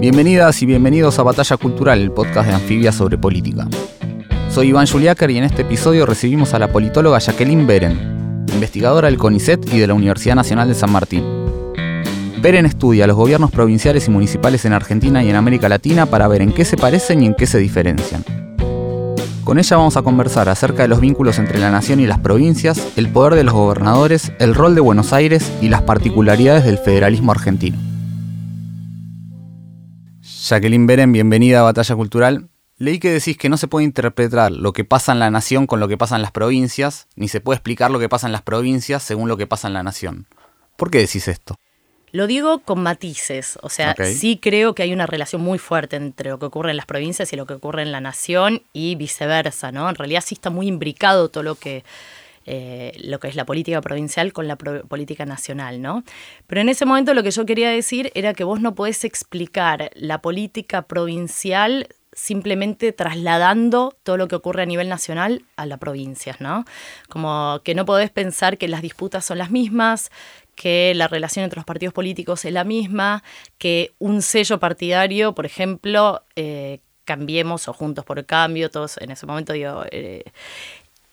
Bienvenidas y bienvenidos a Batalla Cultural, el podcast de Anfibia sobre política. Soy Iván Juliáquer y en este episodio recibimos a la politóloga Jacqueline Beren, investigadora del CONICET y de la Universidad Nacional de San Martín. Beren estudia los gobiernos provinciales y municipales en Argentina y en América Latina para ver en qué se parecen y en qué se diferencian. Con ella vamos a conversar acerca de los vínculos entre la nación y las provincias, el poder de los gobernadores, el rol de Buenos Aires y las particularidades del federalismo argentino. Jacqueline Beren, bienvenida a Batalla Cultural. Leí que decís que no se puede interpretar lo que pasa en la nación con lo que pasa en las provincias, ni se puede explicar lo que pasa en las provincias según lo que pasa en la nación. ¿Por qué decís esto? Lo digo con matices, o sea, sí creo que hay una relación muy fuerte entre lo que ocurre en las provincias y lo que ocurre en la nación y viceversa, ¿no? En realidad sí está muy imbricado todo lo que eh, lo que es la política provincial con la política nacional, ¿no? Pero en ese momento lo que yo quería decir era que vos no podés explicar la política provincial simplemente trasladando todo lo que ocurre a nivel nacional a la provincia, ¿no? Como que no podés pensar que las disputas son las mismas, que la relación entre los partidos políticos es la misma, que un sello partidario, por ejemplo, eh, Cambiemos o Juntos por Cambio, todos en ese momento digo, eh,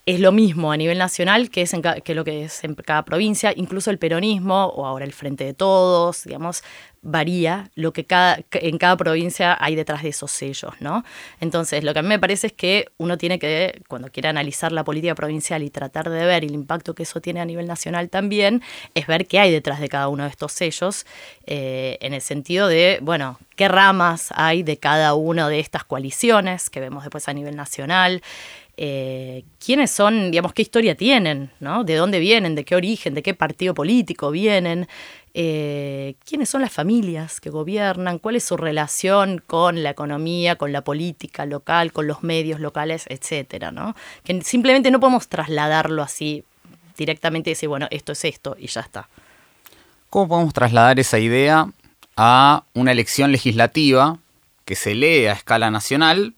es lo mismo a nivel nacional que, es que lo que es en cada provincia, incluso el peronismo o ahora el Frente de Todos, digamos, varía lo que cada, en cada provincia hay detrás de esos sellos, ¿no? Entonces, lo que a mí me parece es que uno tiene que, cuando quiera analizar la política provincial y tratar de ver el impacto que eso tiene a nivel nacional también, es ver qué hay detrás de cada uno de estos sellos, eh, en el sentido de, bueno, qué ramas hay de cada una de estas coaliciones que vemos después a nivel nacional, eh, quiénes son, digamos, qué historia tienen, ¿no? De dónde vienen, de qué origen, de qué partido político vienen, eh, quiénes son las familias que gobiernan, cuál es su relación con la economía, con la política local, con los medios locales, etcétera, ¿no? Que simplemente no podemos trasladarlo así directamente y decir, bueno, esto es esto y ya está. ¿Cómo podemos trasladar esa idea a una elección legislativa que se lee a escala nacional,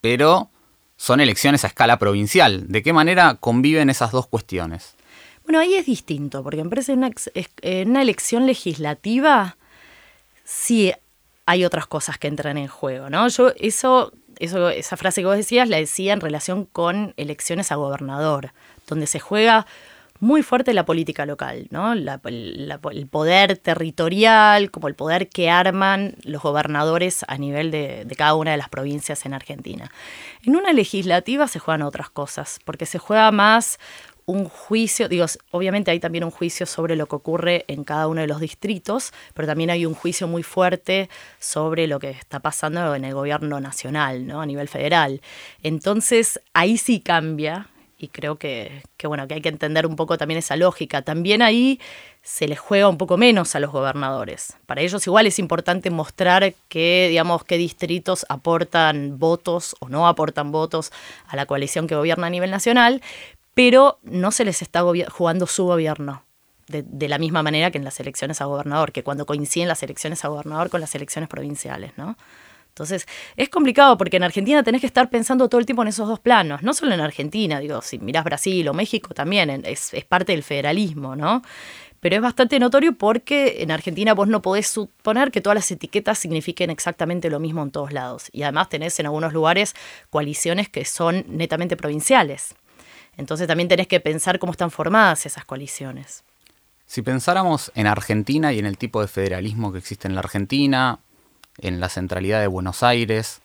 pero son elecciones a escala provincial. ¿De qué manera conviven esas dos cuestiones? Bueno, ahí es distinto, porque parece en una elección legislativa sí hay otras cosas que entran en juego, ¿no? Yo eso, eso, esa frase que vos decías la decía en relación con elecciones a gobernador, donde se juega muy fuerte la política local, ¿no? el poder territorial, como el poder que arman los gobernadores a nivel de, cada una de las provincias en Argentina. En una legislativa se juegan otras cosas, porque se juega más un juicio, digo, obviamente hay también un juicio sobre lo que ocurre en cada uno de los distritos, pero también hay un juicio muy fuerte sobre lo que está pasando en el gobierno nacional, ¿no? A nivel federal. Entonces, ahí sí cambia y creo que, bueno, que hay que entender un poco también esa lógica. También ahí se les juega un poco menos a los gobernadores. Para ellos igual es importante mostrar que, digamos, qué distritos aportan votos o no aportan votos a la coalición que gobierna a nivel nacional, pero no se les está jugando su gobierno. De, de, la misma manera que en las elecciones a gobernador, que cuando coinciden las elecciones a gobernador con las elecciones provinciales, ¿no? Entonces, es complicado porque en Argentina tenés que estar pensando todo el tiempo en esos dos planos, no solo en Argentina, digo, si mirás Brasil o México también, es, parte del federalismo, ¿no? Pero es bastante notorio porque en Argentina vos no podés suponer que todas las etiquetas signifiquen exactamente lo mismo en todos lados. Y además tenés en algunos lugares coaliciones que son netamente provinciales. Entonces también tenés que pensar cómo están formadas esas coaliciones. Si pensáramos en Argentina y en el tipo de federalismo que existe en la Argentina, en la centralidad de Buenos Aires.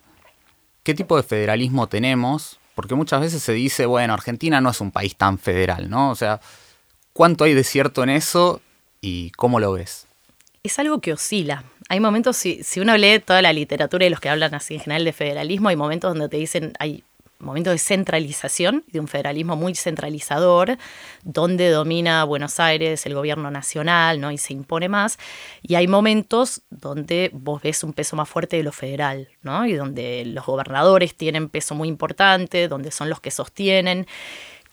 ¿Qué tipo de federalismo tenemos? Porque muchas veces se dice, bueno, Argentina no es un país tan federal, ¿no? O sea, ¿cuánto hay de cierto en eso y cómo lo ves? Es algo que oscila. Hay momentos, si, si uno lee toda la literatura y los que hablan así en general de federalismo, hay momentos donde te dicen, hay momento de centralización, de un federalismo muy centralizador, donde domina Buenos Aires, el gobierno nacional, ¿no? Y se impone más. Y hay momentos donde vos ves un peso más fuerte de lo federal, ¿no? Y donde los gobernadores tienen peso muy importante, donde son los que sostienen.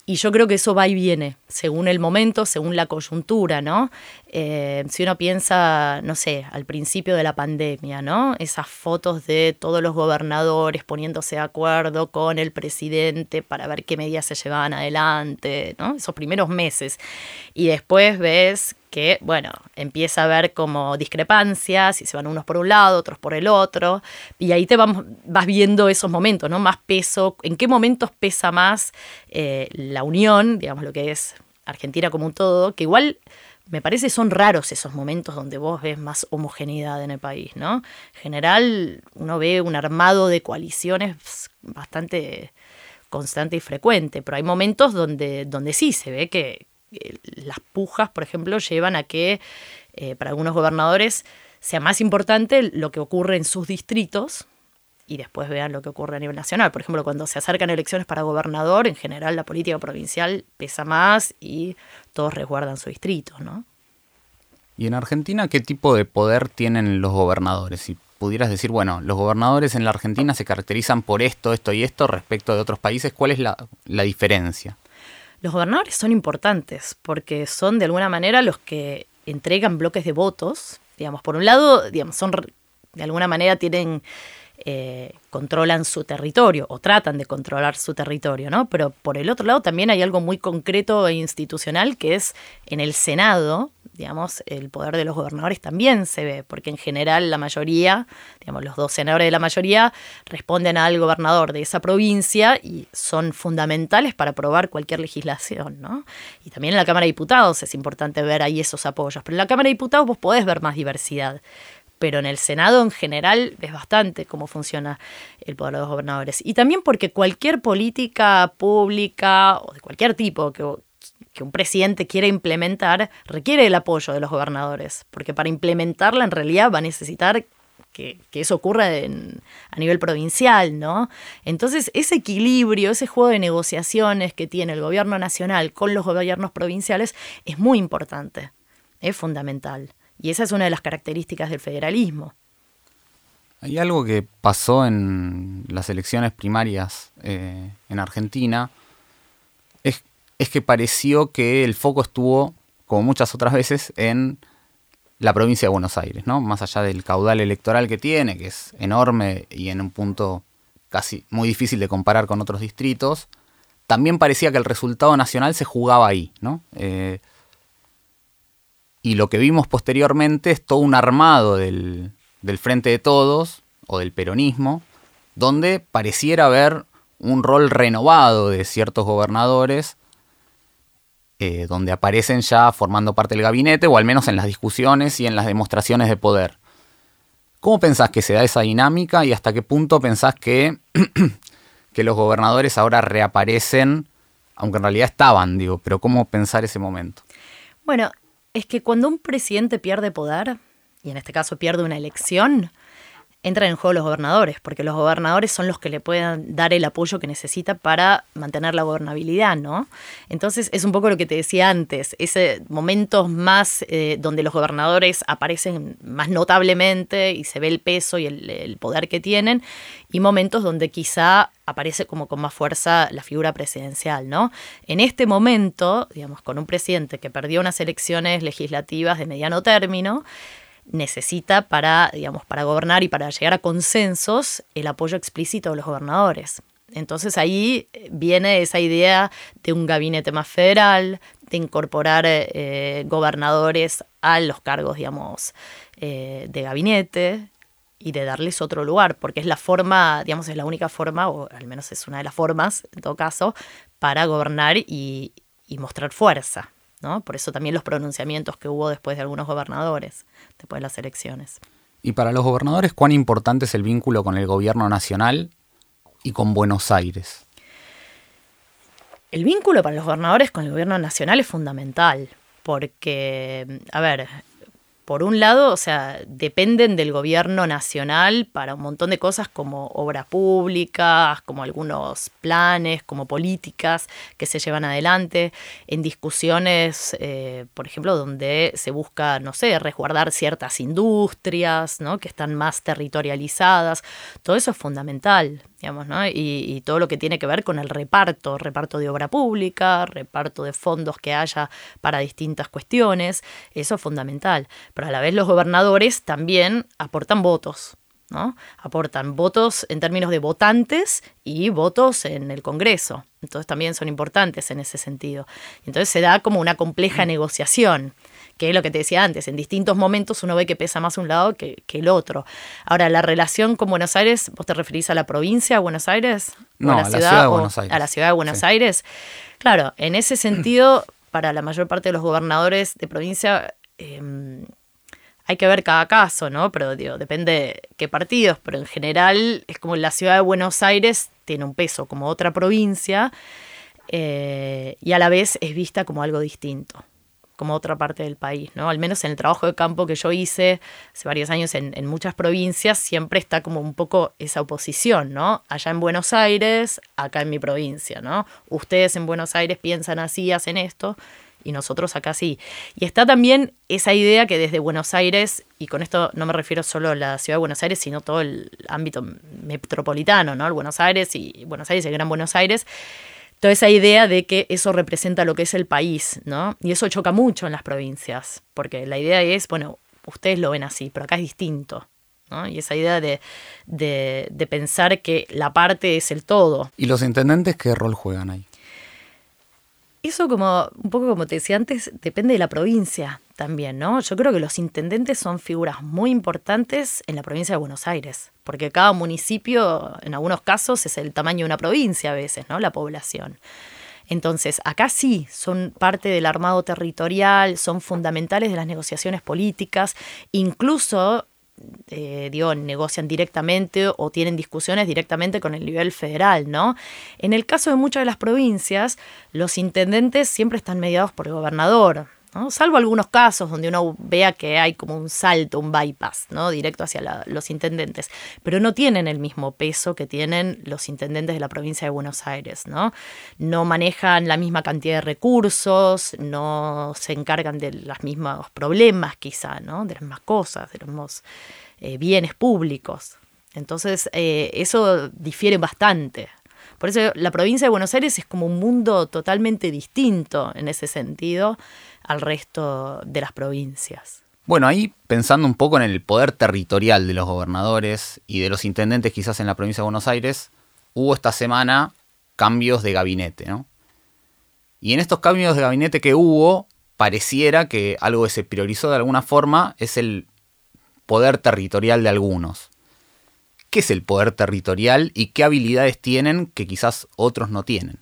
Y yo creo que eso va y viene, según el momento, según la coyuntura, ¿no? Eh, si uno piensa, no sé, al principio de la pandemia, ¿no? Esas fotos de todos los gobernadores poniéndose de acuerdo con el presidente para ver qué medidas se llevaban adelante, ¿no? Esos primeros meses. Y después ves que, bueno, empieza a haber como discrepancias y se van unos por un lado, otros por el otro, y ahí te vamos, vas viendo esos momentos, ¿no? Más peso, en qué momentos pesa más eh, la unión, digamos lo que es Argentina como un todo, que igual me parece son raros esos momentos donde vos ves más homogeneidad en el país, ¿no? En general uno ve un armado de coaliciones bastante constante y frecuente, pero hay momentos donde, donde sí se ve que, las pujas, por ejemplo, llevan a que eh, para algunos gobernadores sea más importante lo que ocurre en sus distritos y después vean lo que ocurre a nivel nacional. Por ejemplo, cuando se acercan elecciones para gobernador, en general la política provincial pesa más y todos resguardan su distrito, ¿no? ¿Y en Argentina qué tipo de poder tienen los gobernadores? Si pudieras decir, bueno, los gobernadores en la Argentina se caracterizan por esto, esto y esto respecto de otros países, ¿cuál es la diferencia? Los gobernadores son importantes porque son de alguna manera los que entregan bloques de votos. Digamos, por un lado, digamos, son de alguna manera tienen eh, controlan su territorio o tratan de controlar su territorio, ¿no? Pero por el otro lado también hay algo muy concreto e institucional que es en el Senado, digamos, el poder de los gobernadores también se ve, porque en general la mayoría, digamos, los dos senadores de la mayoría responden al gobernador de esa provincia y son fundamentales para aprobar cualquier legislación, ¿no? Y también en la Cámara de Diputados es importante ver ahí esos apoyos, pero en la Cámara de Diputados vos podés ver más diversidad pero en el Senado en general ves bastante cómo funciona el poder de los gobernadores. Y también porque cualquier política pública o de cualquier tipo que, que un presidente quiera implementar requiere el apoyo de los gobernadores, porque para implementarla en realidad va a necesitar que, eso ocurra a nivel provincial, ¿no? Entonces, ese equilibrio, ese juego de negociaciones que tiene el gobierno nacional con los gobiernos provinciales es muy importante, es fundamental. Y esa es una de las características del federalismo. Hay algo que pasó en las elecciones primarias eh, en Argentina, es que pareció que el foco estuvo, como muchas otras veces, en la provincia de Buenos Aires, ¿no? Más allá del caudal electoral que tiene, que es enorme y en un punto casi muy difícil de comparar con otros distritos, también parecía que el resultado nacional se jugaba ahí, ¿no? Eh, y lo que vimos posteriormente es todo un armado del, del Frente de Todos, o del peronismo, donde pareciera haber un rol renovado de ciertos gobernadores eh, donde aparecen ya formando parte del gabinete, o al menos en las discusiones y en las demostraciones de poder. ¿Cómo pensás que se da esa dinámica y hasta qué punto pensás que, que los gobernadores ahora reaparecen, aunque en realidad estaban, digo, pero cómo pensar ese momento? Bueno, es que cuando un presidente pierde poder, y en este caso pierde una elección, entran en juego los gobernadores, porque los gobernadores son los que le pueden dar el apoyo que necesita para mantener la gobernabilidad, ¿no? Entonces es un poco lo que te decía antes, ese momentos más eh, donde los gobernadores aparecen más notablemente y se ve el peso y el, poder que tienen, y momentos donde quizá aparece como con más fuerza la figura presidencial, ¿no? En este momento, digamos, con un presidente que perdió unas elecciones legislativas de mediano término, necesita para, digamos, para gobernar y para llegar a consensos el apoyo explícito de los gobernadores. Entonces ahí eh, viene esa idea de un gabinete más federal, de incorporar eh, gobernadores a los cargos, digamos, eh, de gabinete y de darles otro lugar, porque es la forma, digamos, es la única forma, o al menos es una de las formas, en todo caso, para gobernar y mostrar fuerza. ¿No? Por eso también los pronunciamientos que hubo después de algunos gobernadores después de las elecciones. Y para los gobernadores, ¿cuán importante es el vínculo con el gobierno nacional y con Buenos Aires? El vínculo para los gobernadores con el gobierno nacional es fundamental, porque, a ver, por un lado, o sea, dependen del gobierno nacional para un montón de cosas como obras públicas, como algunos planes, como políticas que se llevan adelante, en discusiones, eh, por ejemplo, donde se busca, no sé, resguardar ciertas industrias, ¿no? Que están más territorializadas. Todo eso es fundamental digamos, ¿no? Y, todo lo que tiene que ver con el reparto, reparto de obra pública, reparto de fondos que haya para distintas cuestiones, eso es fundamental. Pero a la vez los gobernadores también aportan votos, ¿no? Aportan votos en términos de votantes y votos en el Congreso. Entonces también son importantes en ese sentido. Entonces se da como una compleja mm. negociación que es lo que te decía antes, en distintos momentos uno ve que pesa más un lado que, el otro. Ahora, la relación con Buenos Aires, ¿vos te referís a la provincia de Buenos Aires? No, a la, ciudad, de Buenos Aires. A la ciudad de Buenos Aires. Claro, en ese sentido, para la mayor parte de los gobernadores de provincia, em, hay que ver cada caso, ¿no? Pero digo, depende qué partidos, pero en general es como la ciudad de Buenos Aires tiene un peso como otra provincia eh, y a la vez es vista como algo distinto como otra parte del país, ¿no? Al menos en el trabajo de campo que yo hice hace varios años en, muchas provincias, siempre está como un poco esa oposición, ¿no? Allá en Buenos Aires, acá en mi provincia, ¿no? Ustedes en Buenos Aires piensan así, hacen esto, y nosotros acá sí. Y está también esa idea que desde Buenos Aires, y con esto no me refiero solo a la ciudad de Buenos Aires, sino todo el ámbito metropolitano, ¿no? El Buenos Aires y Buenos Aires el Gran Buenos Aires, toda esa idea de que eso representa lo que es el país, ¿no? Y eso choca mucho en las provincias, porque la idea es, bueno, ustedes lo ven así, pero acá es distinto. ¿no? Y esa idea de, de, de pensar que la parte es el todo. ¿Y los intendentes qué rol juegan ahí? Eso como, un poco como te decía antes, depende de la provincia también, ¿no? Yo creo que los intendentes son figuras muy importantes en la provincia de Buenos Aires, porque cada municipio, en algunos casos, es el tamaño de una provincia a veces, ¿no? La población. Entonces, acá sí, son parte del armado territorial, son fundamentales de las negociaciones políticas, incluso eh, negocian directamente o tienen discusiones directamente con el nivel federal, ¿no? En el caso de muchas de las provincias, los intendentes siempre están mediados por el gobernador, Salvo algunos casos donde uno vea que hay como un salto, un bypass, ¿no? Directo hacia los intendentes. Pero no tienen el mismo peso que tienen los intendentes de la provincia de Buenos Aires, ¿no? No manejan la misma cantidad de recursos, no se encargan de los mismos problemas, quizá, ¿no? De las mismas cosas, de los mismos eh, bienes públicos. Entonces, eh, eso difiere bastante. Por eso la provincia de Buenos Aires es como un mundo totalmente distinto en ese sentido al resto de las provincias. Bueno, ahí pensando un poco en el poder territorial de los gobernadores y de los intendentes quizás en la provincia de Buenos Aires, hubo esta semana cambios de gabinete, ¿no? Y en estos cambios de gabinete que hubo, pareciera que algo que se priorizó de alguna forma es el poder territorial de algunos. ¿Qué es el poder territorial y qué habilidades tienen que quizás otros no tienen?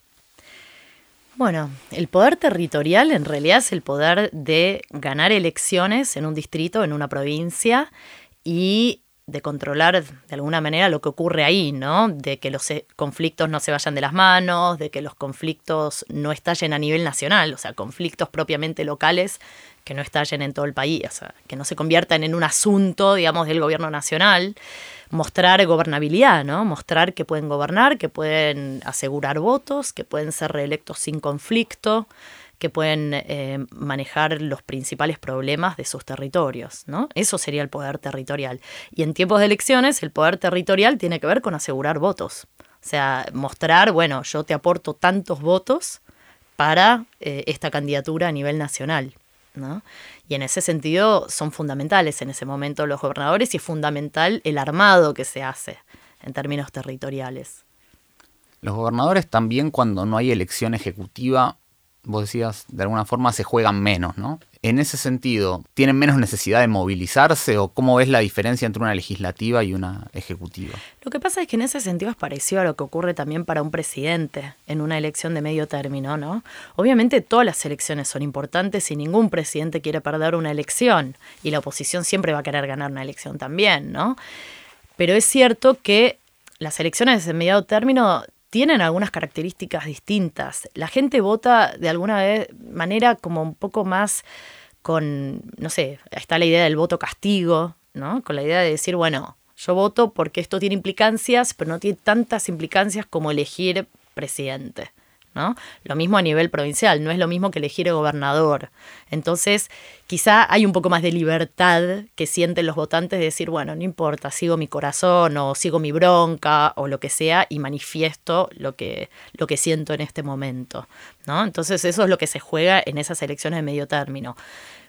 Bueno, el poder territorial en realidad es el poder de ganar elecciones en un distrito, en una provincia y de controlar de alguna manera lo que ocurre ahí, ¿no? De que los eh, conflictos no se vayan de las manos, de que los conflictos no estallen a nivel nacional, o sea, conflictos propiamente locales que no estallen en todo el país, o sea, que no se conviertan en un asunto, digamos, del gobierno nacional mostrar gobernabilidad, ¿no? Mostrar que pueden gobernar, que pueden asegurar votos, que pueden ser reelectos sin conflicto, que pueden eh, manejar los principales problemas de sus territorios, ¿no? Eso sería el poder territorial. Y en tiempos de elecciones, el poder territorial tiene que ver con asegurar votos. O sea, mostrar, bueno, yo te aporto tantos votos para eh, esta candidatura a nivel nacional. Y en ese sentido son fundamentales en ese momento los gobernadores y es fundamental el armado que se hace en términos territoriales. Los gobernadores también cuando no hay elección ejecutiva vos decías, de alguna forma se juegan menos, ¿no? En ese sentido, ¿tienen menos necesidad de movilizarse o cómo ves la diferencia entre una legislativa y una ejecutiva? Lo que pasa es que en ese sentido es parecido a lo que ocurre también para un presidente en una elección de medio término, ¿no? Obviamente todas las elecciones son importantes y ningún presidente quiere perder una elección y la oposición siempre va a querer ganar una elección también, ¿no? Pero es cierto que las elecciones de medio término tienen algunas características distintas. La gente vota de alguna manera como un poco más con, no sé, está la idea del voto castigo, ¿no? Con la idea de decir, bueno, yo voto porque esto tiene implicancias, pero no tiene tantas implicancias como elegir presidente. Lo mismo a nivel provincial, no es lo mismo que elegir gobernador. Entonces, quizá hay un poco más de libertad que sienten los votantes de decir, bueno, no importa, sigo mi corazón o sigo mi bronca o lo que sea y manifiesto lo que, lo que siento en este momento, ¿no? Entonces, eso es lo que se juega en esas elecciones de medio término.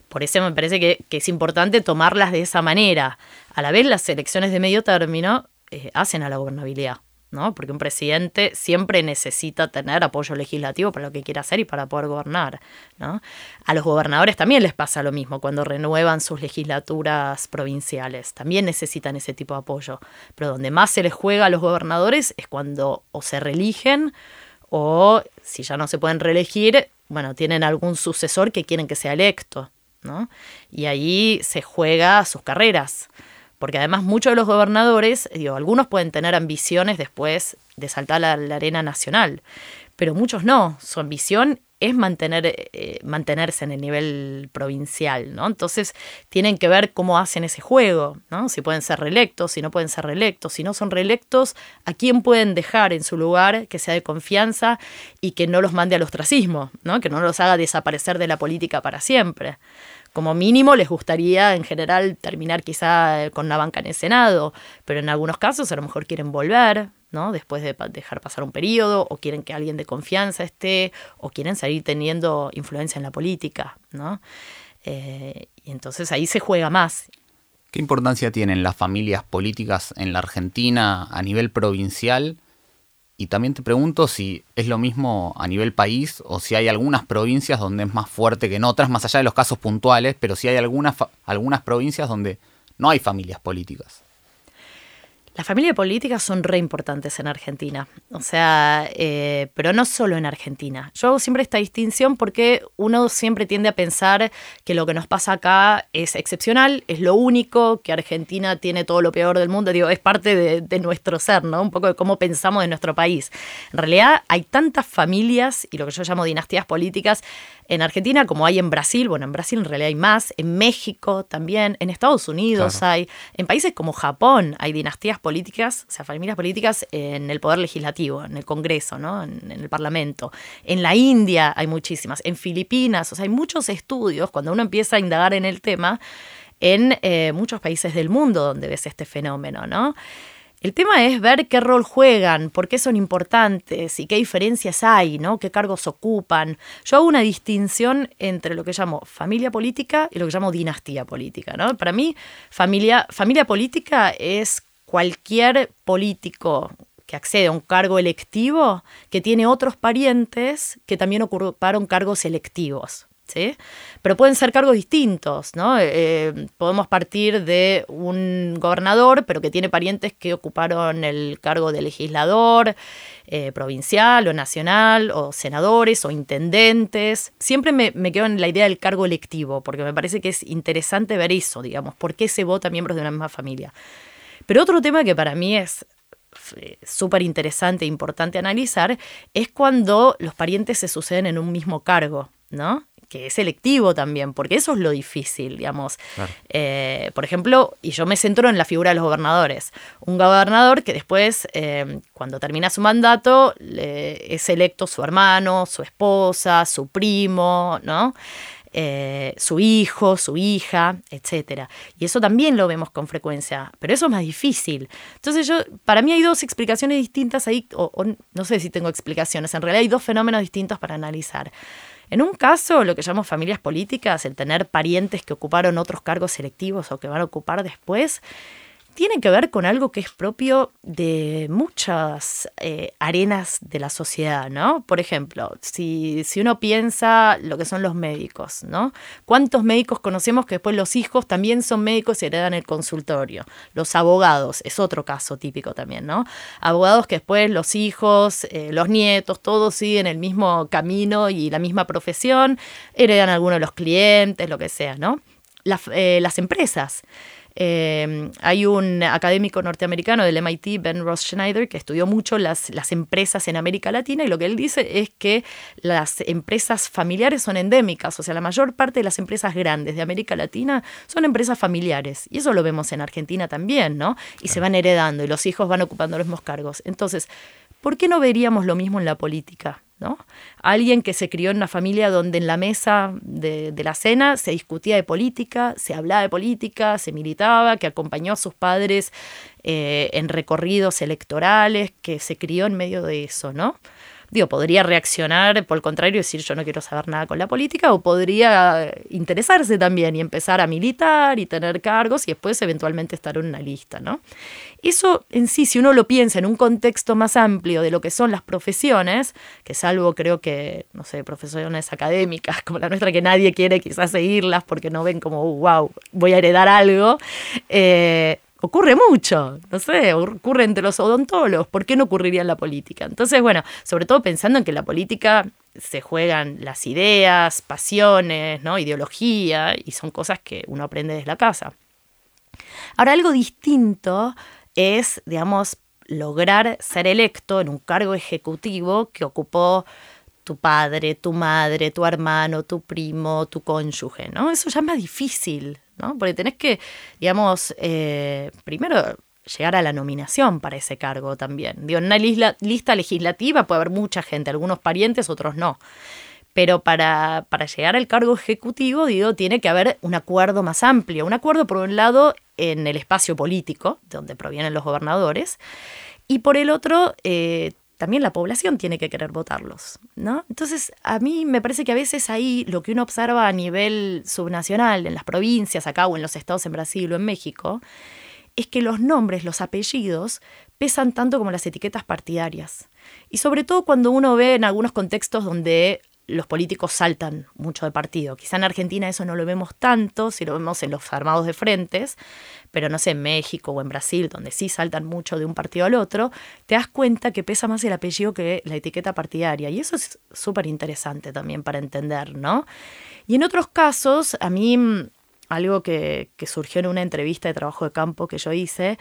Por eso me parece que, es importante tomarlas de esa manera. A la vez, las elecciones de medio término eh, hacen a la gobernabilidad. ¿No? Porque un presidente siempre necesita tener apoyo legislativo para lo que quiera hacer y para poder gobernar, ¿no? A los gobernadores también les pasa lo mismo cuando renuevan sus legislaturas provinciales, también necesitan ese tipo de apoyo, pero donde más se les juega a los gobernadores es cuando o se reeligen o si ya no se pueden reelegir, bueno, tienen algún sucesor que quieren que sea electo, ¿no? Y ahí se juega sus carreras porque además muchos de los gobernadores, digo, algunos pueden tener ambiciones después de saltar a la, arena nacional, pero muchos no. Su ambición es mantener, eh, mantenerse en el nivel provincial, ¿no? Entonces tienen que ver cómo hacen ese juego, ¿no? Si pueden ser reelectos, si no pueden ser reelectos, si no son reelectos, a quién pueden dejar en su lugar que sea de confianza y que no los mande al ostracismo, ¿no? Que no los haga desaparecer de la política para siempre como mínimo les gustaría en general terminar quizá eh, con una banca en el Senado, pero en algunos casos a lo mejor quieren volver, ¿no? Después de dejar pasar un periodo, o quieren que alguien de confianza esté, o quieren seguir teniendo influencia en la política, ¿no? Eh, y entonces ahí se juega más. ¿Qué importancia tienen las familias políticas en la Argentina a nivel provincial y también te pregunto si es lo mismo a nivel país o si hay algunas provincias donde es más fuerte que en otras, más allá de los casos puntuales, pero si hay algunas, algunas provincias donde no hay familias políticas. Las familias políticas son re importantes en Argentina, o sea, eh, pero no solo en Argentina. Yo hago siempre esta distinción porque uno siempre tiende a pensar que lo que nos pasa acá es excepcional, es lo único, que Argentina tiene todo lo peor del mundo, digo, es parte de, de nuestro ser, ¿no? Un poco de cómo pensamos de nuestro país. En realidad hay tantas familias y lo que yo llamo dinastías políticas en Argentina como hay en Brasil, bueno, en Brasil en realidad hay más, en México también, en Estados Unidos hay, en países como Japón hay dinastías políticas, o sea, familias políticas en el poder legislativo, en el Congreso, ¿no? en, el Parlamento. En la India hay muchísimas, en Filipinas, o sea, hay muchos estudios cuando uno empieza a indagar en el tema en eh, muchos países del mundo donde ves este fenómeno, ¿no? El tema es ver qué rol juegan, por qué son importantes y qué diferencias hay, ¿no? qué cargos ocupan. Yo hago una distinción entre lo que llamo familia política y lo que llamo dinastía política. ¿no? Para mí, familia, familia política es cualquier político que accede a un cargo electivo que tiene otros parientes que también ocuparon cargos electivos. ¿sí? Pero pueden ser cargos distintos, ¿no? Eh, podemos partir de un gobernador, pero que tiene parientes que ocuparon el cargo de legislador eh, provincial o nacional, o senadores o intendentes. Siempre me, me, quedo en la idea del cargo electivo, porque me parece que es interesante ver eso, digamos, por qué se vota miembros de una misma familia. Pero otro tema que para mí es eh, súper interesante e importante analizar es cuando los parientes se suceden en un mismo cargo, ¿no? que es selectivo también, porque eso es lo difícil, digamos. Eh, por ejemplo, y yo me centro en la figura de los gobernadores. Un gobernador que después, eh, cuando termina su mandato, es electo su hermano, su esposa, su primo, ¿no? Eh, su hijo, su hija, etc. Y eso también lo vemos con frecuencia, pero eso es más difícil. Entonces yo, para mí hay dos explicaciones distintas ahí, o no sé si tengo explicaciones, en realidad hay dos fenómenos distintos para analizar. En un caso, lo que llamamos familias políticas, el tener parientes que ocuparon otros cargos selectivos o que van a ocupar después, tiene que ver con algo que es propio de muchas eh, arenas de la sociedad, ¿no? Por ejemplo, si, si, uno piensa lo que son los médicos, ¿no? ¿Cuántos médicos conocemos que después los hijos también son médicos y heredan el consultorio? Los abogados, es otro caso típico también, ¿no? Abogados que después los hijos, eh, los nietos, todos siguen el mismo camino y la misma profesión, heredan a alguno de los clientes, lo que sea, ¿no? Eh, las empresas. Eh, hay un académico norteamericano del MIT, Ben Ross Schneider, que estudió mucho las, las empresas en América Latina y lo que él dice es que las empresas familiares son endémicas, o sea, la mayor parte de las empresas grandes de América Latina son empresas familiares. Y eso lo vemos en Argentina también, ¿no? Y se van heredando y los hijos van ocupando los mismos cargos. Entonces, ¿por qué no veríamos lo mismo en la política? ¿no? Alguien que se crió en una familia donde en la mesa de, la cena se discutía de política, se hablaba de política, se militaba, que acompañó a sus padres eh, en recorridos electorales, que se crió en medio de eso, ¿no? Digo, podría reaccionar por el contrario decir yo no quiero saber nada con la política o podría interesarse también y empezar a militar y tener cargos y después eventualmente estar en una lista, ¿no? Eso en sí, si uno lo piensa en un contexto más amplio de lo que son las profesiones, que salvo creo que, no sé, profesiones académicas como la nuestra que nadie quiere quizás seguirlas porque no ven como, wow, voy a heredar algo, eh, ocurre mucho, no sé, ocurre entre los odontólogos, ¿por qué no ocurriría en la política? Entonces, bueno, sobre todo pensando en que en la política se juegan las ideas, pasiones, ¿no? ideología, y son cosas que uno aprende desde la casa. Ahora, algo distinto es, digamos, lograr ser electo en un cargo ejecutivo que ocupó tu padre, tu madre, tu hermano, tu primo, tu cónyuge, ¿no? Eso ya es más difícil, ¿no? Porque tenés que, digamos, eh, primero llegar a la nominación para ese cargo también. Digo, en una lista legislativa puede haber mucha gente, algunos parientes, otros no. Pero para, para llegar al cargo ejecutivo, digo, tiene que haber un acuerdo más amplio. Un acuerdo, por un lado, en el espacio político, de donde provienen los gobernadores, y por el otro, eh, también la población tiene que querer votarlos, ¿no? Entonces, a mí me parece que a veces ahí lo que uno observa a nivel subnacional, en las provincias, acá o en los estados en Brasil o en México, es que los nombres, los apellidos, pesan tanto como las etiquetas partidarias. Y sobre todo cuando uno ve en algunos contextos donde los políticos saltan mucho de partido. Quizá en Argentina eso no lo vemos tanto, si lo vemos en los armados de frentes, pero no sé, en México o en Brasil, donde sí saltan mucho de un partido al otro, te das cuenta que pesa más el apellido que la etiqueta partidaria. Y eso es súper interesante también para entender, ¿no? Y en otros casos, a mí mm, algo que, surgió en una entrevista de trabajo de campo que yo hice,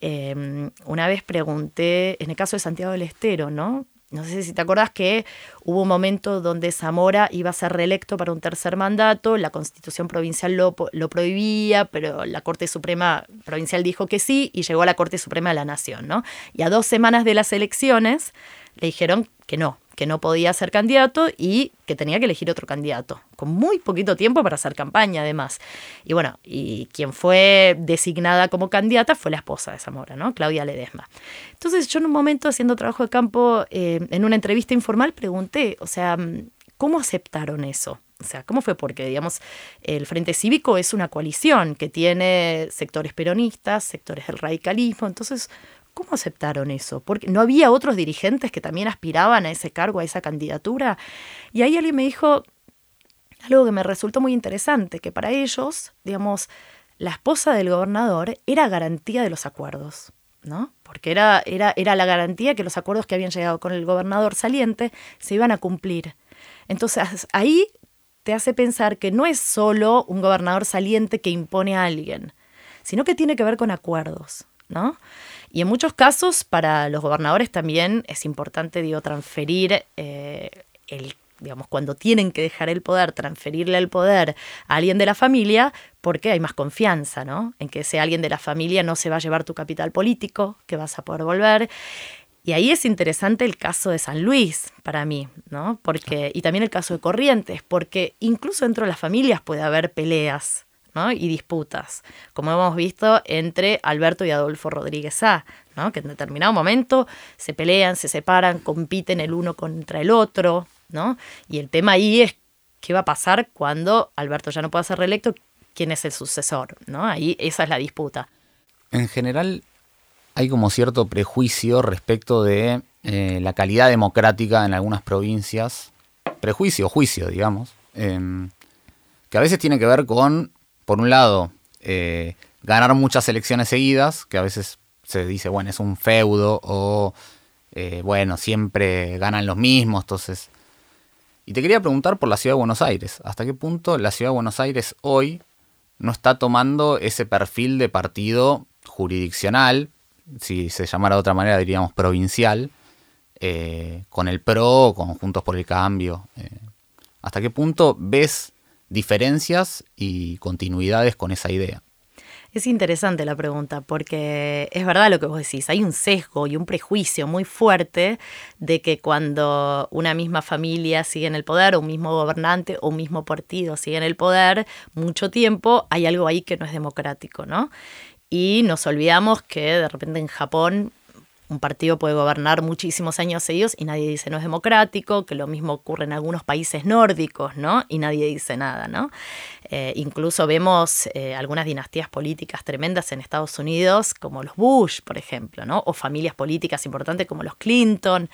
em, una vez pregunté, en el caso de Santiago del Estero, ¿no? No sé si te acordás que hubo un momento donde Zamora iba a ser reelecto para un tercer mandato, la constitución provincial lo, lo, prohibía, pero la Corte Suprema Provincial dijo que sí y llegó a la Corte Suprema de la Nación, ¿no? Y a dos semanas de las elecciones le dijeron que no, que no podía ser candidato y que tenía que elegir otro candidato, con muy poquito tiempo para hacer campaña además. Y bueno, y quien fue designada como candidata fue la esposa de Zamora, ¿no? Claudia Ledesma. Entonces yo en un momento haciendo trabajo de campo, eh, en una entrevista informal, pregunté, o sea, ¿cómo aceptaron eso? O sea, ¿cómo fue? Porque, digamos, el Frente Cívico es una coalición que tiene sectores peronistas, sectores del radicalismo, entonces, ¿Cómo aceptaron eso? Porque no había otros dirigentes que también aspiraban a ese cargo, a esa candidatura. Y ahí alguien me dijo algo que me resultó muy interesante, que para ellos, digamos, la esposa del gobernador era garantía de los acuerdos, ¿no? Porque era, era, era la garantía que los acuerdos que habían llegado con el gobernador saliente se iban a cumplir. Entonces ahí te hace pensar que no es solo un gobernador saliente que impone a alguien, sino que tiene que ver con acuerdos, ¿no? Y en muchos casos, para los gobernadores también es importante, digo, transferir eh, el digamos, cuando tienen que dejar el poder, transferirle el poder a alguien de la familia, porque hay más confianza, ¿no? En que ese alguien de la familia no se va a llevar tu capital político, que vas a poder volver. Y ahí es interesante el caso de San Luis para mí, ¿no? Porque, y también el caso de Corrientes, porque incluso dentro de las familias puede haber peleas, y disputas, como hemos visto entre Alberto y Adolfo Rodríguez A, ¿no? que en determinado momento se pelean, se separan, compiten el uno contra el otro, ¿no? y el tema ahí es qué va a pasar cuando Alberto ya no pueda ser reelecto, quién es el sucesor, ¿no? ahí esa es la disputa. En general hay como cierto prejuicio respecto de eh, la calidad democrática en algunas provincias, prejuicio, juicio, digamos, em, que a veces tiene que ver con por un lado, eh, ganar muchas elecciones seguidas, que a veces se dice, bueno, es un feudo, o eh, bueno, siempre ganan los mismos, entonces... Y te quería preguntar por la ciudad de Buenos Aires, ¿hasta qué punto la ciudad de Buenos Aires hoy no está tomando ese perfil de partido jurisdiccional, si se llamara de otra manera diríamos provincial, eh, con el PRO, con Juntos por el Cambio. Eh, ¿Hasta qué punto ves diferencias y continuidades con esa idea? Es interesante la pregunta, porque es verdad lo que vos decís, hay un sesgo y un prejuicio muy fuerte de que cuando una misma familia sigue en el poder, o un mismo gobernante, o un mismo partido sigue en el poder, mucho tiempo, hay algo ahí que no es democrático, ¿no? Y nos olvidamos que de repente en Japón un partido puede gobernar muchísimos años seguidos y nadie dice no es democrático, que lo mismo ocurre en algunos países nórdicos, ¿no? Y nadie dice nada, ¿no? Eh, incluso vemos eh, algunas dinastías políticas tremendas en Estados Unidos, como los Bush, por ejemplo, ¿no? O familias políticas importantes como los Clinton,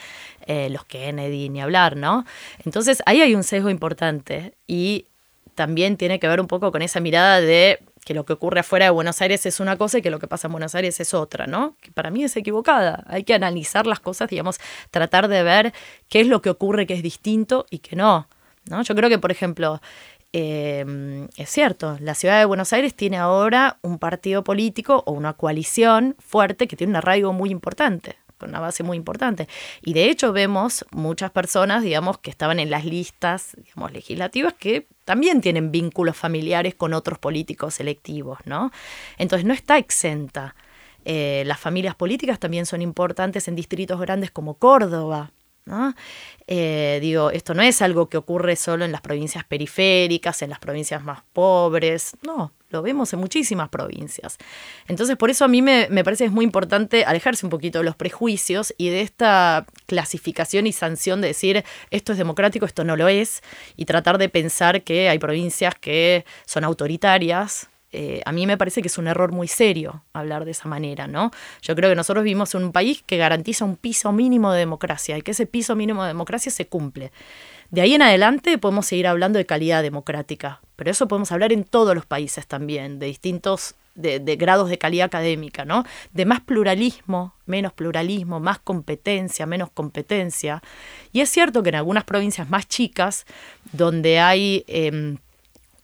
eh, los Kennedy, ni hablar, ¿no? Entonces ahí hay un sesgo importante y también tiene que ver un poco con esa mirada de que lo que ocurre afuera de Buenos Aires es una cosa y que lo que pasa en Buenos Aires es otra, ¿no? Que para mí es equivocada. Hay que analizar las cosas, digamos, tratar de ver qué es lo que ocurre que es distinto y que no. ¿no? Yo creo que, por ejemplo, eh, es cierto, la ciudad de Buenos Aires tiene ahora un partido político o una coalición fuerte que tiene un arraigo muy importante una base muy importante. Y de hecho vemos muchas personas, digamos, que estaban en las listas, digamos, legislativas que también tienen vínculos familiares con otros políticos electivos, ¿no? Entonces no está exenta. Eh, las familias políticas también son importantes en distritos grandes como Córdoba, Eh, digo, esto no es algo que ocurre solo en las provincias periféricas, en las provincias más pobres, no, lo vemos en muchísimas provincias. Entonces, por eso a mí me, parece que es muy importante alejarse un poquito de los prejuicios y de esta clasificación y sanción de decir esto es democrático, esto no lo es, y tratar de pensar que hay provincias que son autoritarias, eh, a mí me parece que es un error muy serio hablar de esa manera, ¿no? Yo creo que nosotros vivimos en un país que garantiza un piso mínimo de democracia y que ese piso mínimo de democracia se cumple. De ahí en adelante podemos seguir hablando de calidad democrática, pero eso podemos hablar en todos los países también, de distintos de, grados de calidad académica, ¿no? De más pluralismo, menos pluralismo, más competencia, menos competencia. Y es cierto que en algunas provincias más chicas, donde hay em,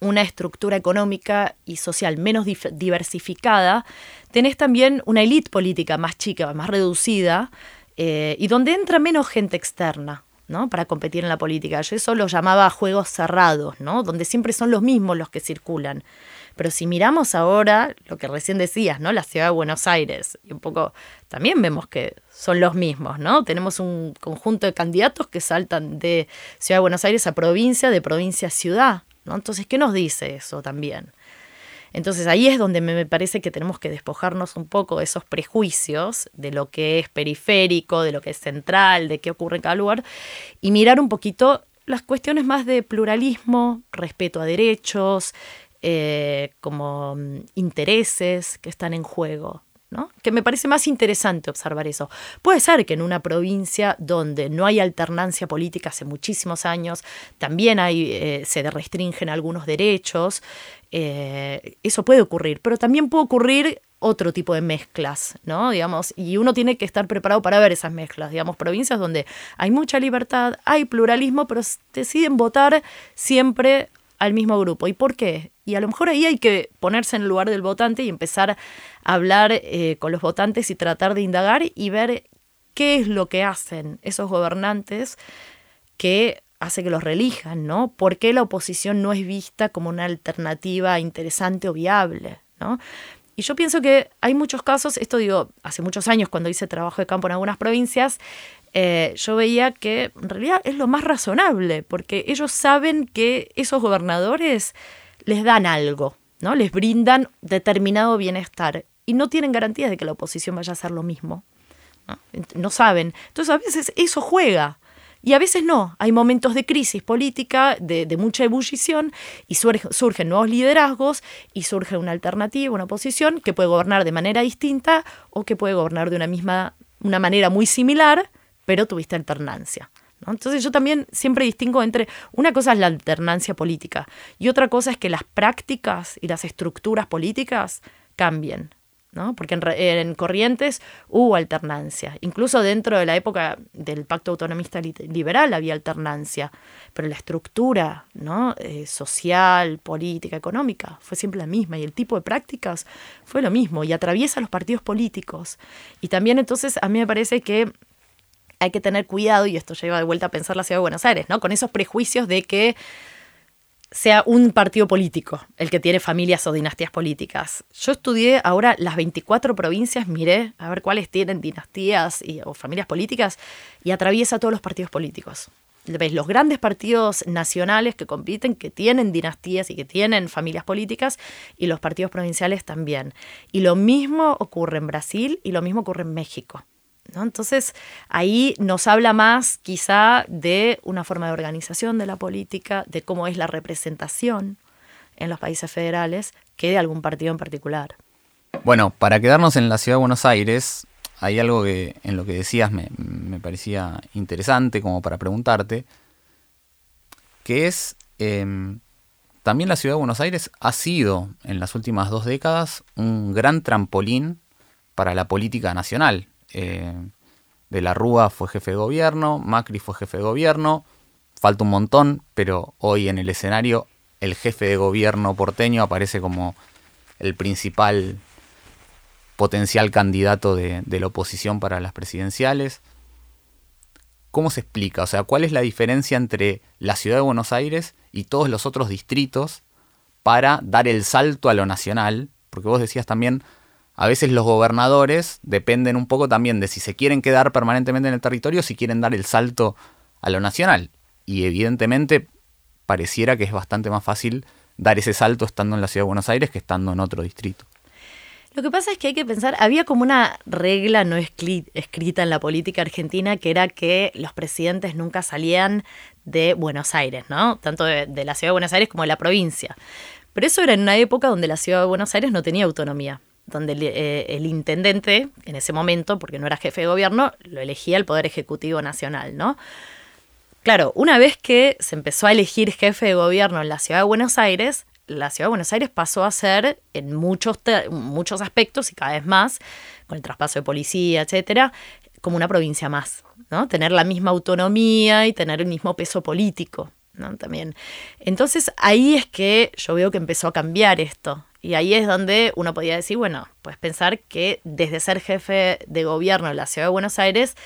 una estructura económica y social menos diversificada, tenés también una élite política más chica, más reducida, eh, y donde entra menos gente externa. ¿no? para competir en la política. Yo eso lo llamaba juegos cerrados, ¿no? donde siempre son los mismos los que circulan. Pero si miramos ahora lo que recién decías, ¿no? La ciudad de Buenos Aires, y un poco también vemos que son los mismos, ¿no? Tenemos un conjunto de candidatos que saltan de Ciudad de Buenos Aires a provincia, de provincia a ciudad. Entonces, ¿qué nos dice eso también? Entonces ahí es donde me parece que tenemos que despojarnos un poco de esos prejuicios, de lo que es periférico, de lo que es central, de qué ocurre en cada lugar, y mirar un poquito las cuestiones más de pluralismo, respeto a derechos, eh, como mm, intereses que están en juego. Que me parece más interesante observar eso. Puede ser que en una provincia donde no hay alternancia política hace muchísimos años, también hay, eh, se restringen algunos derechos, eh, eso puede ocurrir, pero también puede ocurrir otro tipo de mezclas, ¿no? Digamos, y uno tiene que estar preparado para ver esas mezclas, digamos, provincias donde hay mucha libertad, hay pluralismo, pero deciden votar siempre al mismo grupo. ¿Y por qué? Y a lo mejor ahí hay que ponerse en el lugar del votante y empezar a hablar eh, con los votantes y tratar de indagar y ver qué es lo que hacen esos gobernantes que hace que los relijan, ¿no? ¿Por qué la oposición no es vista como una alternativa interesante o viable, ¿no? Y yo pienso que hay muchos casos, esto digo, hace muchos años cuando hice trabajo de campo en algunas provincias, eh, yo veía que en realidad es lo más razonable, porque ellos saben que esos gobernadores les dan algo, ¿no? Les brindan determinado bienestar y no tienen garantías de que la oposición vaya a hacer lo mismo. No, saben. Entonces a veces eso juega. Y a veces no, hay momentos de crisis política, de, mucha ebullición, y surgen nuevos liderazgos, y surge una alternativa, una oposición que puede gobernar de manera distinta o que puede gobernar de una misma, una manera muy similar, pero tuviste alternancia. Entonces yo también siempre distingo entre una cosa es la alternancia política y otra cosa es que las prácticas y las estructuras políticas cambien. porque en, Corrientes hubo alternancia. Incluso dentro de la época del Pacto Autonomista Liberal había alternancia, pero la estructura ¿no? Eh, social, política, económica fue siempre la misma y el tipo de prácticas fue lo mismo y atraviesa los partidos políticos. Y también entonces a mí me parece que hay que tener cuidado, y esto lleva de vuelta a pensar la ciudad de Buenos Aires, ¿no? con esos prejuicios de que sea un partido político el que tiene familias o dinastías políticas. Yo estudié ahora las 24 provincias, miré a ver cuáles tienen dinastías o familias políticas y atraviesa todos los partidos políticos. ¿Ves? Los grandes partidos nacionales que compiten, que tienen dinastías y que tienen familias políticas, y los partidos provinciales también. Y lo mismo ocurre en Brasil y lo mismo ocurre en México. Entonces, ahí nos habla más quizá de una forma de organización de la política, de cómo es la representación en los países federales, que de algún partido en particular. Bueno, para quedarnos en la ciudad de Buenos Aires, hay algo que en lo que decías me, parecía interesante como para preguntarte, que es, em, también la ciudad de Buenos Aires ha sido en las últimas dos décadas un gran trampolín para la política nacional. Eh, de la Rúa fue jefe de gobierno, Macri fue jefe de gobierno, falta un montón, pero hoy en el escenario el jefe de gobierno porteño aparece como el principal potencial candidato de, de, la oposición para las presidenciales. ¿Cómo se explica? O sea, ¿cuál es la diferencia entre la ciudad de Buenos Aires y todos los otros distritos para dar el salto a lo nacional? Porque vos decías también, a veces los gobernadores dependen un poco también de si se quieren quedar permanentemente en el territorio, si quieren dar el salto a lo nacional. Y evidentemente pareciera que es bastante más fácil dar ese salto estando en la ciudad de Buenos Aires que estando en otro distrito. Lo que pasa es que hay que pensar, había como una regla no escrita en la política argentina que era que los presidentes nunca salían de Buenos Aires, ¿no? Tanto de, de la ciudad de Buenos Aires como de la provincia. Pero eso era en una época donde la ciudad de Buenos Aires no tenía autonomía donde eh, el, intendente, en ese momento, porque no era jefe de gobierno, lo elegía el Poder Ejecutivo Nacional, ¿no? Claro, una vez que se empezó a elegir jefe de gobierno en la ciudad de Buenos Aires, la ciudad de Buenos Aires pasó a ser, en muchos, muchos aspectos y cada vez más, con el traspaso de policía, etcétera, como una provincia más, ¿no? Tener la misma autonomía y tener el mismo peso político, ¿no? También. Entonces ahí es que yo veo que empezó a cambiar esto. Y ahí es donde uno podía decir, bueno, pues pensar que desde ser jefe de gobierno de la ciudad de Buenos Aires,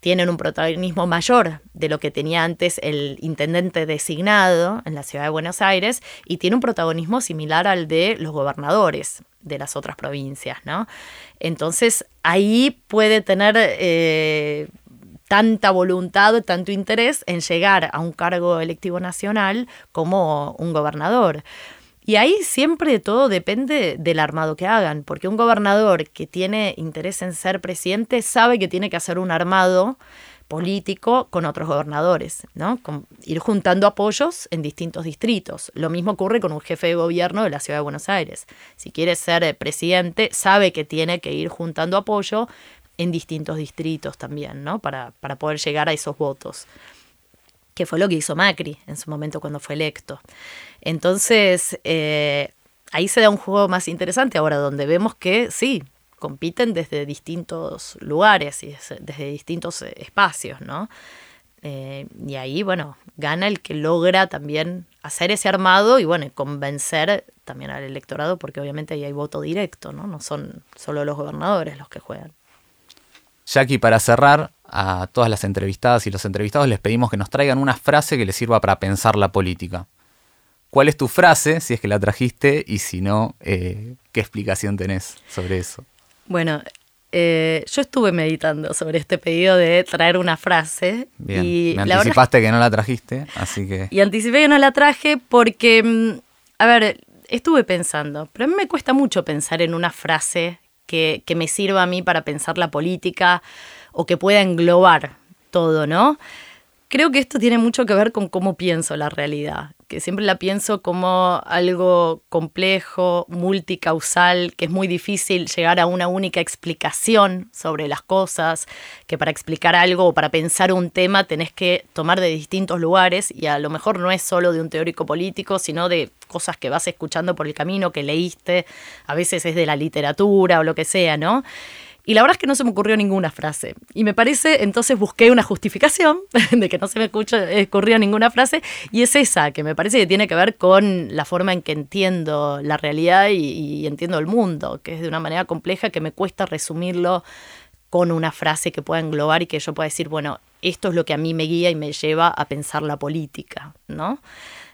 tienen un protagonismo mayor de lo que tenía antes el intendente designado en la ciudad de Buenos Aires y tiene un protagonismo similar al de los gobernadores de las otras provincias, ¿no? Entonces ahí puede tener eh, tanta voluntad, tanto interés en llegar a un cargo electivo nacional como un gobernador. Y ahí siempre todo depende del armado que hagan, porque un gobernador que tiene interés en ser presidente sabe que tiene que hacer un armado político con otros gobernadores, ¿no? ir juntando apoyos en distintos distritos. Lo mismo ocurre con un jefe de gobierno de la ciudad de Buenos Aires. Si quiere ser eh, presidente, sabe que tiene que ir juntando apoyo en distintos distritos también, ¿no? Para, para poder llegar a esos votos que fue lo que hizo Macri en su momento cuando fue electo. Entonces, eh, ahí se da un juego más interesante ahora, donde vemos que sí, compiten desde distintos lugares y desde distintos eh, espacios, ¿no? Eh, y ahí, bueno, gana el que logra también hacer ese armado y, bueno, convencer también al electorado, porque obviamente ahí hay voto directo, ¿no? No son solo los gobernadores los que juegan. Jackie, para cerrar, a todas las entrevistadas y los entrevistados les pedimos que nos traigan una frase que les sirva para pensar la política. ¿Cuál es tu frase, si es que la trajiste, y si no, eh, qué explicación tenés sobre eso? Bueno, eh, yo estuve meditando sobre este pedido de traer una frase. Bien, y me anticipaste que no la trajiste, así que... Y anticipé que no la traje porque, mm, a ver, estuve pensando, pero a mí me cuesta mucho pensar en una frase que, me sirva a mí para pensar la política o que pueda englobar todo, ¿no? Creo que esto tiene mucho que ver con cómo pienso la realidad. que siempre la pienso como algo complejo, multicausal, que es muy difícil llegar a una única explicación sobre las cosas, que para explicar algo o para pensar un tema tenés que tomar de distintos lugares y a lo mejor no es solo de un teórico político, sino de cosas que vas escuchando por el camino, que leíste, a veces es de la literatura o lo que sea, ¿no? Y la verdad es que no se me ocurrió ninguna frase. Y me parece, entonces busqué una justificación de que no se me ocurrió ninguna frase, y es esa, que me parece que tiene que ver con la forma en que entiendo la realidad y, entiendo el mundo, que es de una manera compleja que me cuesta resumirlo con una frase que pueda englobar y que yo pueda decir, bueno, esto es lo que a mí me guía y me lleva a pensar la política, ¿no?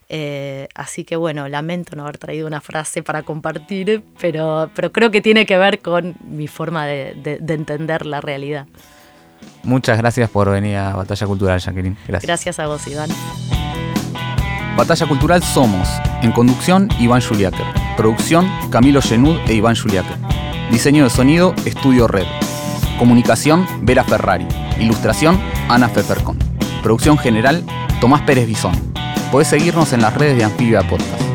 Eh, así que bueno, lamento no haber traído una frase para compartir, pero, pero creo que tiene que ver con mi forma de, entender la realidad. Muchas gracias por venir a Batalla Cultural, Jacqueline. Gracias. Gracias a vos, Iván. Batalla Cultural Somos. En conducción, Iván Juliáquer. Producción, Camilo Genud e Iván Juliáquer. Diseño de sonido, Estudio Red. Comunicación, Vera Ferrari. Ilustración, Ana Fefercon. Producción general, Tomás Pérez Bisón. Podés seguirnos en las redes de Anfibia Podcast.